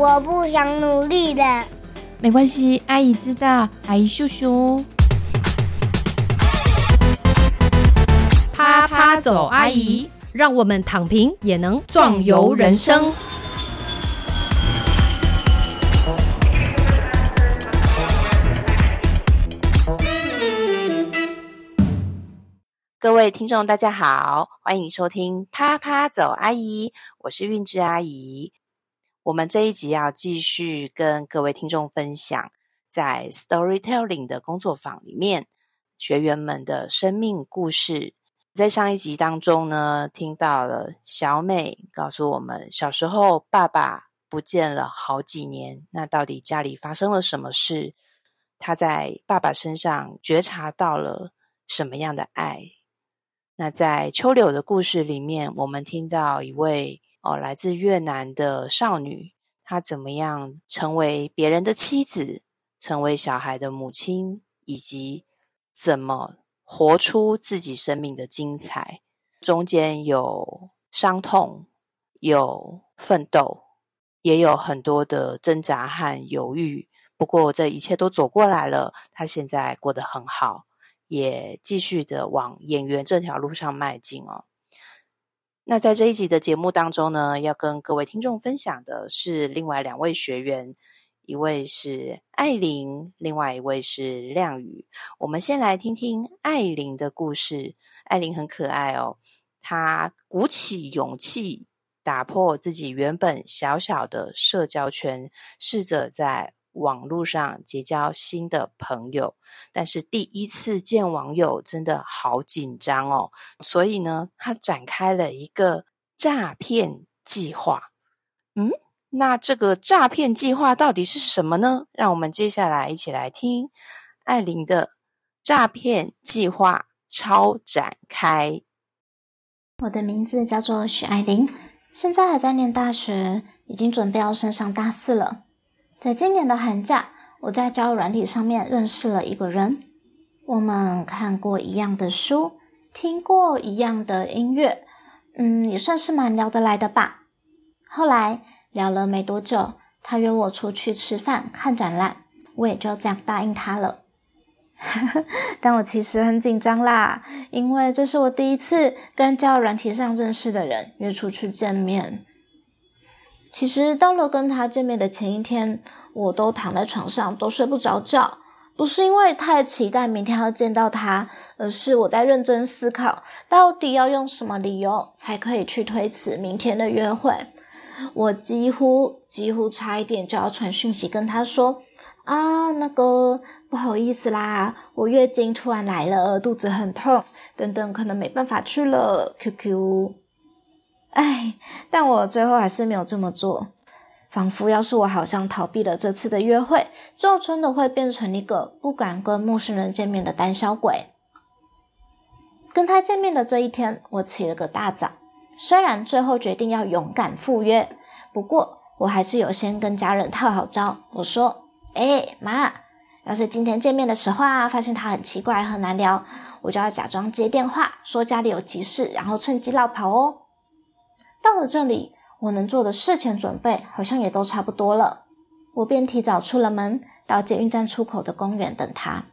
我不想努力的。没关系，阿姨知道，阿姨秀秀。啪啪走，阿姨，让我们躺平也能壮游人生。各位听众，大家好，欢迎收听《啪啪走，阿姨》，我是韵之阿姨。我们这一集要继续跟各位听众分享，在 Storytelling 的工作坊里面，学员们的生命故事。在上一集当中呢，听到了小美告诉我们，小时候爸爸不见了好几年，那到底家里发生了什么事？她在爸爸身上觉察到了什么样的爱？那在秋柳的故事里面，我们听到一位。哦，来自越南的少女，她怎么样成为别人的妻子，成为小孩的母亲，以及怎么活出自己生命的精彩？中间有伤痛，有奋斗，也有很多的挣扎和犹豫。不过这一切都走过来了，她现在过得很好，也继续的往演员这条路上迈进哦。那在这一集的节目当中呢，要跟各位听众分享的是另外两位学员，一位是艾琳，另外一位是亮宇。我们先来听听艾琳的故事。艾琳很可爱哦，她鼓起勇气，打破自己原本小小的社交圈，试着在。网络上结交新的朋友，但是第一次见网友真的好紧张哦，所以呢，他展开了一个诈骗计划。嗯，那这个诈骗计划到底是什么呢？让我们接下来一起来听艾琳的诈骗计划超展开。我的名字叫做许艾琳，现在还在念大学，已经准备要升上大四了。在今年的寒假，我在交友软体上面认识了一个人。我们看过一样的书，听过一样的音乐，嗯，也算是蛮聊得来的吧。后来聊了没多久，他约我出去吃饭、看展览，我也就这样答应他了。但我其实很紧张啦，因为这是我第一次跟交友软体上认识的人约出去见面。其实到了跟他见面的前一天，我都躺在床上都睡不着觉，不是因为太期待明天要见到他，而是我在认真思考，到底要用什么理由才可以去推迟明天的约会。我几乎几乎差一点就要传讯息跟他说：“啊，那个不好意思啦，我月经突然来了，肚子很痛，等等，可能没办法去了。”QQ。哎，但我最后还是没有这么做，仿佛要是我好像逃避了这次的约会，就真的会变成一个不敢跟陌生人见面的胆小鬼。跟他见面的这一天，我起了个大早，虽然最后决定要勇敢赴约，不过我还是有先跟家人套好招。我说：“哎，妈，要是今天见面的时候啊，发现他很奇怪很难聊，我就要假装接电话，说家里有急事，然后趁机绕跑哦。”到了这里，我能做的事前准备好像也都差不多了。我便提早出了门，到捷运站出口的公园等他。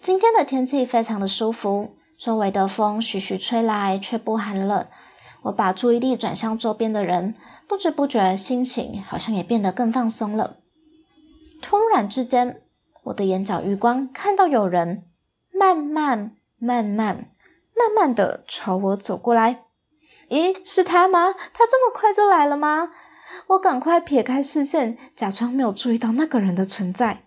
今天的天气非常的舒服，周围的风徐徐吹来，却不寒冷。我把注意力转向周边的人，不知不觉心情好像也变得更放松了。突然之间，我的眼角余光看到有人慢慢、慢慢、慢慢的朝我走过来。咦，是他吗？他这么快就来了吗？我赶快撇开视线，假装没有注意到那个人的存在。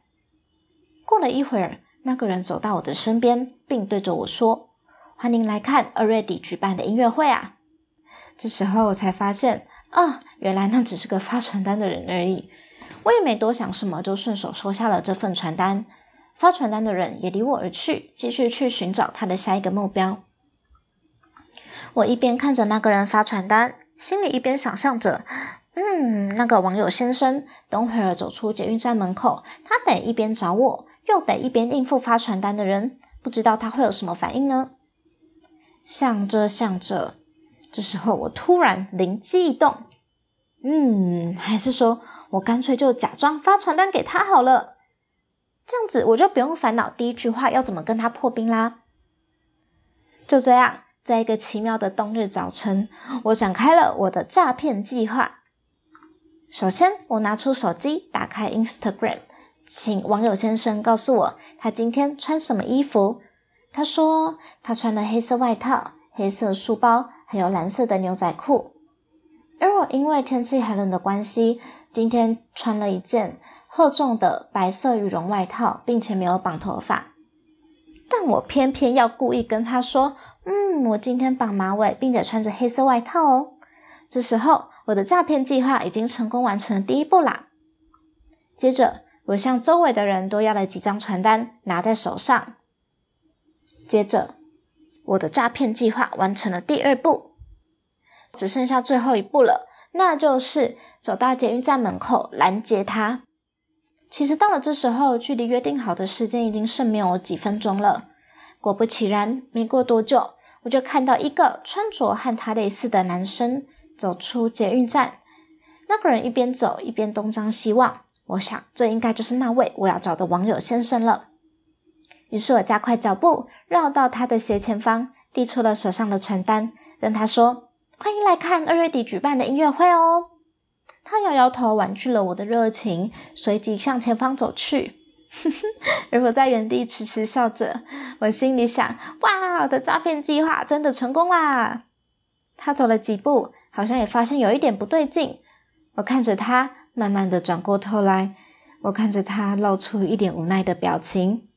过了一会儿，那个人走到我的身边，并对着我说：“欢迎来看二月底举办的音乐会啊！”这时候我才发现，啊，原来那只是个发传单的人而已。我也没多想什么，就顺手收下了这份传单。发传单的人也离我而去，继续去寻找他的下一个目标。我一边看着那个人发传单，心里一边想象着：嗯，那个网友先生等会儿走出捷运站门口，他得一边找我，又得一边应付发传单的人，不知道他会有什么反应呢？想着想着，这时候我突然灵机一动：嗯，还是说我干脆就假装发传单给他好了，这样子我就不用烦恼第一句话要怎么跟他破冰啦。就这样，在一个奇妙的冬日早晨，我展开了我的诈骗计划。首先，我拿出手机，打开 Instagram，请网友先生告诉我他今天穿什么衣服。他说他穿了黑色外套、黑色书包，还有蓝色的牛仔裤。而我因为天气寒冷的关系，今天穿了一件厚重的白色羽绒外套，并且没有绑头发。但我偏偏要故意跟他说：“我今天绑马尾，并且穿着黑色外套哦。”这时候，我的诈骗计划已经成功完成了第一步啦。接着，我向周围的人多要了几张传单，拿在手上。接着，我的诈骗计划完成了第二步，只剩下最后一步了，那就是走到捷运站门口拦截他。其实到了这时候，距离约定好的时间已经剩没有几分钟了。果不其然，没过多久，我就看到一个穿着和他类似的男生走出捷运站。那个人一边走一边东张西望，我想这应该就是那位我要找的网友先生了。于是我加快脚步，绕到他的斜前方，递出了手上的传单，跟他说：“欢迎来看二月底举办的音乐会哦。”他摇摇头，婉拒了我的热情，随即向前方走去。而我在原地痴痴笑着，我心里想：哇，我的诈骗计划真的成功啦！他走了几步，好像也发现有一点不对劲。我看着他，慢慢的转过头来，我看着他露出一点无奈的表情。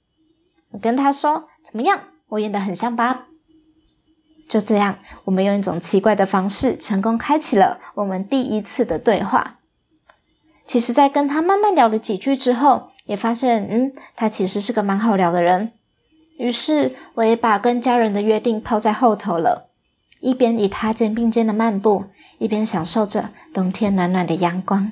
我跟他说：“怎么样？我演的很像吧？”就这样，我们用一种奇怪的方式成功开启了我们第一次的对话。其实，在跟他慢慢聊了几句之后，也发现，嗯，他其实是个蛮好聊的人。于是，我也把跟家人的约定抛在后头了，一边与他肩并肩的漫步，一边享受着冬天暖暖的阳光。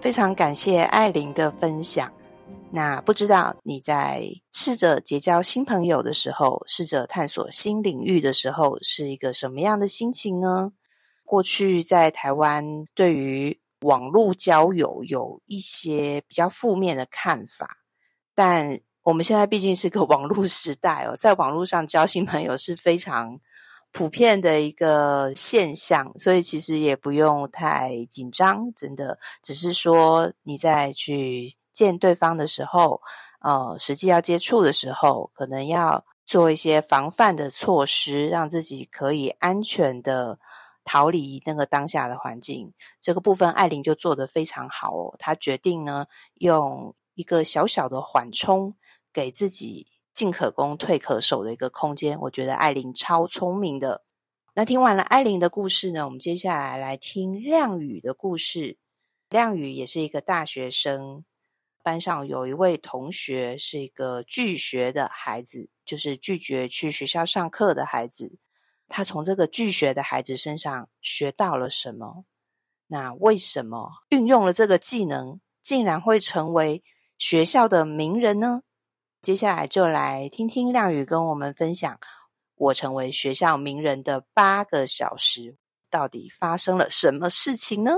非常感谢艾琳的分享。那不知道你在试着结交新朋友的时候，试着探索新领域的时候，是一个什么样的心情呢？过去在台湾对于网络交友有一些比较负面的看法，但我们现在毕竟是个网络时代哦，在网络上交新朋友是非常。普遍的一个现象，所以其实也不用太紧张，真的，只是说你在去见对方的时候，呃，实际要接触的时候，可能要做一些防范的措施，让自己可以安全的逃离那个当下的环境。这个部分，艾琳就做得非常好哦。她决定呢，用一个小小的缓冲，给自己。进可攻，退可守的一个空间，我觉得艾琳超聪明的。那听完了艾琳的故事呢，我们接下来来听亮宇的故事。亮宇也是一个大学生，班上有一位同学是一个拒学的孩子，就是拒绝去学校上课的孩子。他从这个拒学的孩子身上学到了什么？那为什么运用了这个技能，竟然会成为学校的名人呢？接下来就来听听亮宇跟我们分享，我成为学校名人的八个小时到底发生了什么事情呢？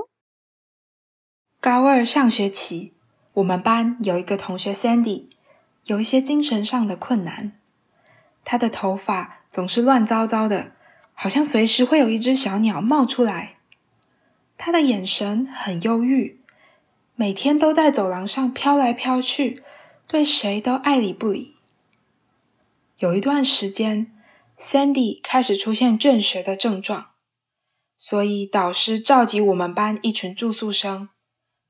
高二上学期，我们班有一个同学 Sandy，有一些精神上的困难。他的头发总是乱糟糟的，好像随时会有一只小鸟冒出来。他的眼神很忧郁，每天都在走廊上飘来飘去。对谁都爱理不理。有一段时间，Sandy 开始出现倦学的症状，所以导师召集我们班一群住宿生，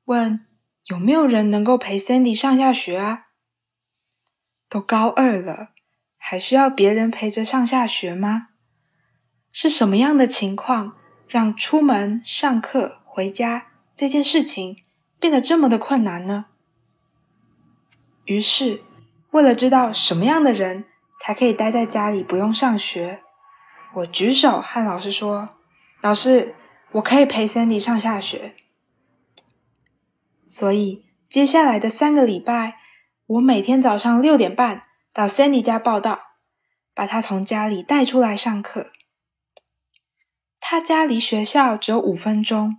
问有没有人能够陪 Sandy 上下学啊？都高二了，还需要别人陪着上下学吗？是什么样的情况让出门、上课、回家这件事情变得这么的困难呢？于是，为了知道什么样的人才可以待在家里不用上学，我举手和老师说：“老师，我可以陪 Sandy 上下学。”所以接下来的三个礼拜，我每天早上六点半到 Sandy 家报道，把他从家里带出来上课。他家离学校只有五分钟，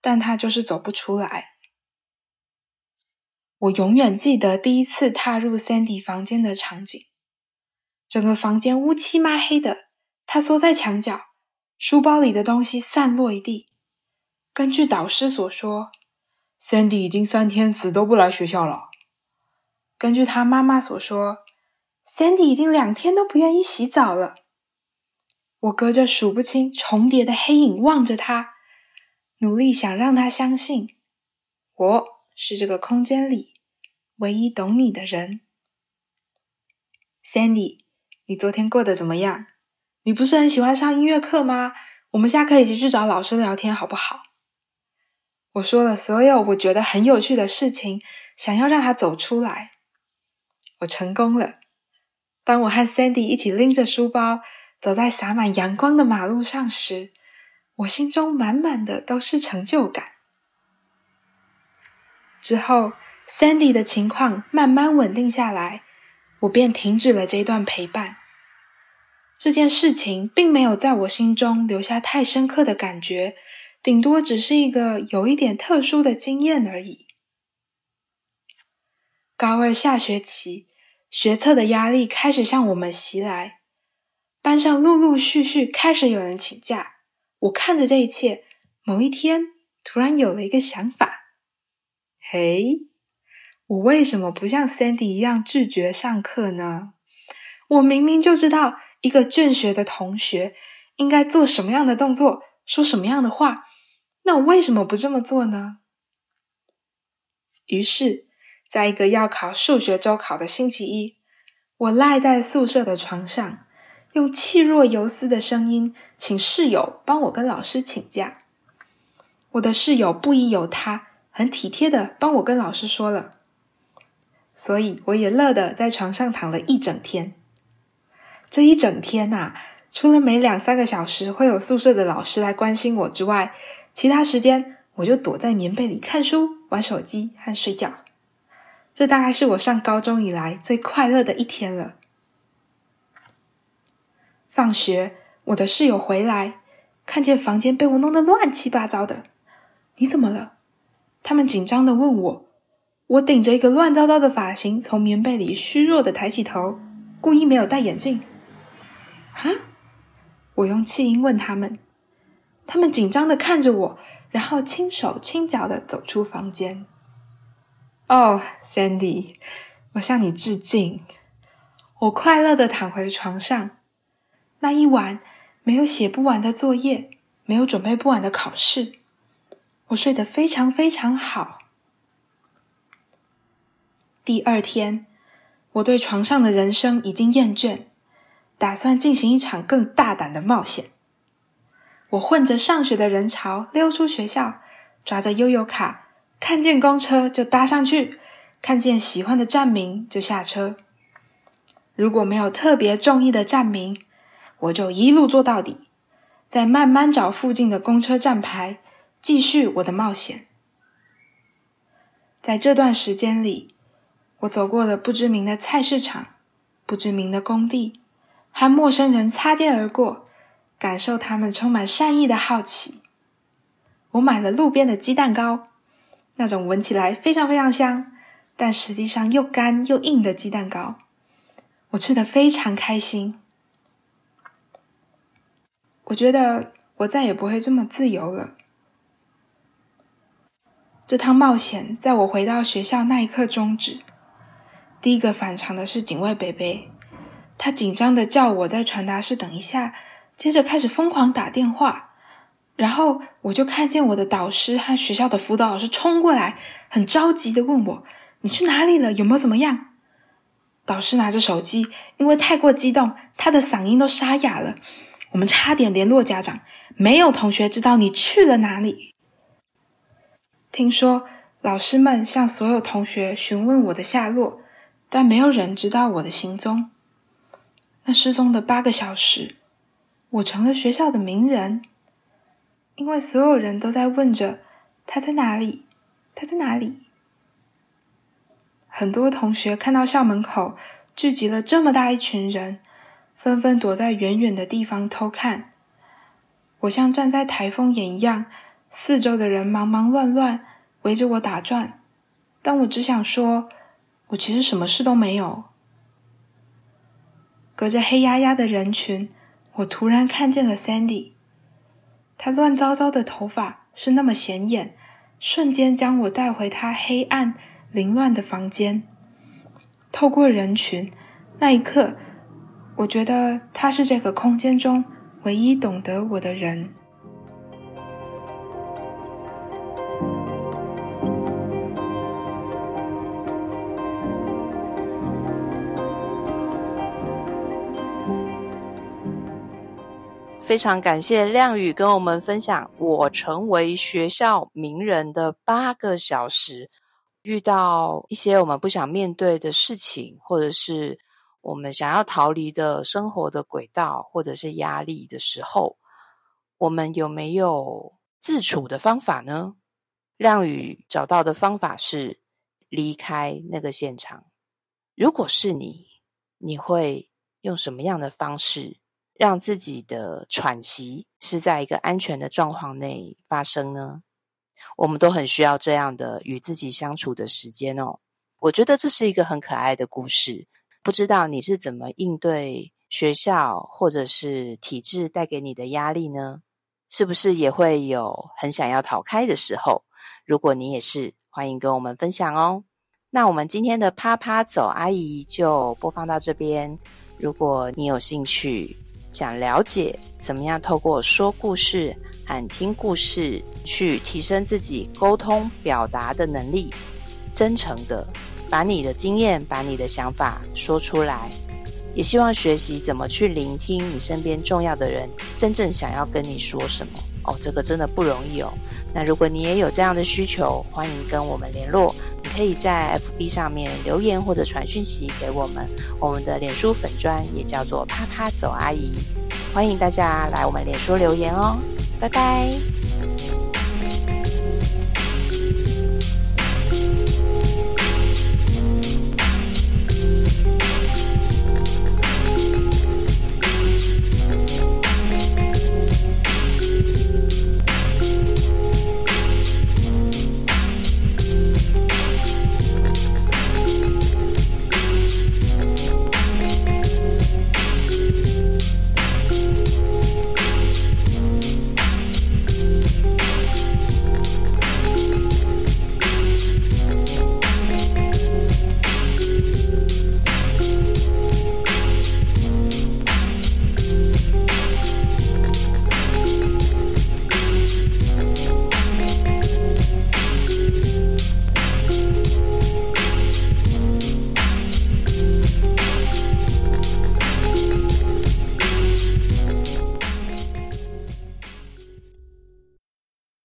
但他就是走不出来。我永远记得第一次踏入 Sandy 房间的场景，整个房间乌漆抹黑的，他缩在墙角，书包里的东西散落一地。根据导师所说，Sandy 已经三天死都不来学校了。根据他妈妈所说，Sandy 已经两天都不愿意洗澡了。我隔着数不清重叠的黑影望着他，努力想让他相信我是这个空间里唯一懂你的人。Sandy，你昨天过得怎么样？你不是很喜欢上音乐课吗？我们下课一起去找老师聊天，好不好？我说了所有我觉得很有趣的事情，想要让他走出来。我成功了。当我和 Sandy 一起拎着书包。走在洒满阳光的马路上时，我心中满满的都是成就感。之后，Sandy 的情况慢慢稳定下来，我便停止了这段陪伴。这件事情并没有在我心中留下太深刻的感觉，顶多只是一个有一点特殊的经验而已。高二下学期，学测的压力开始向我们袭来。班上陆陆续续开始有人请假，我看着这一切，某一天突然有了一个想法：嘿，我为什么不像 Sandy 一样拒绝上课呢？我明明就知道一个倦学的同学应该做什么样的动作，说什么样的话，那我为什么不这么做呢？于是，在一个要考数学周考的星期一，我赖在宿舍的床上。用气若游丝的声音，请室友帮我跟老师请假。我的室友不疑有他，很体贴的帮我跟老师说了，所以我也乐得在床上躺了一整天。这一整天呐，除了每两三个小时会有宿舍的老师来关心我之外，其他时间我就躲在棉被里看书、玩手机和睡觉。这大概是我上高中以来最快乐的一天了。放学，我的室友回来，看见房间被我弄得乱七八糟的。你怎么了？他们紧张的问我。我顶着一个乱糟糟的发型，从棉被里虚弱的抬起头，故意没有戴眼镜。啊！我用气音问他们。他们紧张的看着我，然后轻手轻脚的走出房间。哦，Sandy，我向你致敬。我快乐的躺回床上。那一晚没有写不完的作业，没有准备不完的考试，我睡得非常非常好。第二天，我对床上的人生已经厌倦，打算进行一场更大胆的冒险。我混着上学的人潮溜出学校，抓着悠游卡，看见公车就搭上去，看见喜欢的站名就下车。如果没有特别中意的站名，我就一路坐到底，再慢慢找附近的公车站牌，继续我的冒险。在这段时间里，我走过了不知名的菜市场、不知名的工地，和陌生人擦肩而过，感受他们充满善意的好奇。我买了路边的鸡蛋糕，那种闻起来非常非常香，但实际上又干又硬的鸡蛋糕，我吃的非常开心。我觉得我再也不会这么自由了。这趟冒险在我回到学校那一刻终止。第一个反常的是警卫北北，他紧张的叫我在传达室等一下，接着开始疯狂打电话。然后我就看见我的导师和学校的辅导老师冲过来，很着急的问我：“你去哪里了？有没有怎么样？”导师拿着手机，因为太过激动，他的嗓音都沙哑了。我们差点联络家长，没有同学知道你去了哪里。听说老师们向所有同学询问我的下落，但没有人知道我的行踪。那失踪的八个小时，我成了学校的名人，因为所有人都在问着他在哪里，他在哪里。很多同学看到校门口聚集了这么大一群人，纷纷躲在远远的地方偷看。我像站在台风眼一样，四周的人忙忙乱乱围着我打转，但我只想说，我其实什么事都没有。隔着黑压压的人群，我突然看见了 Sandy。他乱糟糟的头发是那么显眼，瞬间将我带回他黑暗凌乱的房间。透过人群，那一刻，我觉得他是这个空间中唯一懂得我的人。非常感谢亮宇跟我们分享我成为学校名人的八个小时。遇到一些我们不想面对的事情，或者是我们想要逃离的生活的轨道，或者是压力的时候，我们有没有自处的方法呢？亮宇找到的方法是离开那个现场。如果是你，你会用什么样的方式？让自己的喘息是在一个安全的状况内发生呢？我们都很需要这样的与自己相处的时间哦。我觉得这是一个很可爱的故事。不知道你是怎么应对学校或者是体制带给你的压力呢？是不是也会有很想要逃开的时候？如果你也是，欢迎跟我们分享哦。那我们今天的啪啪走阿姨就播放到这边。如果你有兴趣，想了解怎么样透过说故事和听故事去提升自己沟通表达的能力，真诚的把你的经验、把你的想法说出来，也希望学习怎么去聆听你身边重要的人真正想要跟你说什么。哦，这个真的不容易哦。那如果你也有这样的需求，欢迎跟我们联络。你可以在 FB 上面留言或者传讯息给我们。我们的脸书粉砖也叫做啪啪走阿姨，欢迎大家来我们脸书留言哦。拜拜。